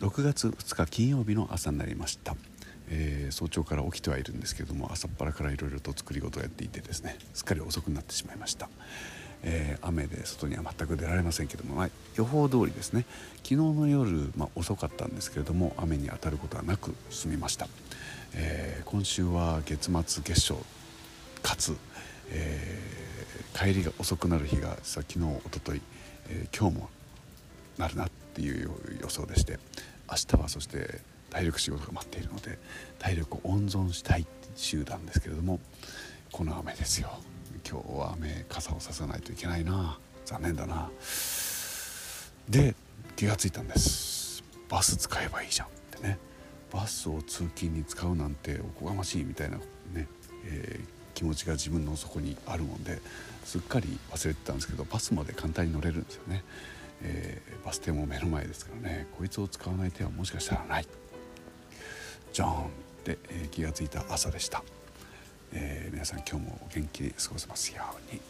6月2日金曜日の朝になりました、えー、早朝から起きてはいるんですけれども朝っぱらからいろいろと作り事をやっていてですねすっかり遅くなってしまいました、えー、雨で外には全く出られませんけども、まあ、予報通りですね昨日の夜、まあ、遅かったんですけれども雨に当たることはなく済みました、えー、今週は月末月初かつ、えー、帰りが遅くなる日がさ昨日おととい、えー、今日もなるなっていう予想でして明日はそして体力仕事が待っているので体力を温存したい週なんですけれどもこの雨ですよ。今日は雨傘をささないといけないな。残念だな。で気がついたんです。バス使えばいいじゃんってね。バスを通勤に使うなんておこがましいみたいなね、えー気持ちが自分の底にあるもんですっかり忘れてたんですけどバスまで簡単に乗れるんですよね、えー、バス停も目の前ですからね。こいつを使わない手はもしかしたらない。じゃーんって、えー、気が付いた朝でした、えー、皆さん今日もお元気に過ごせますように。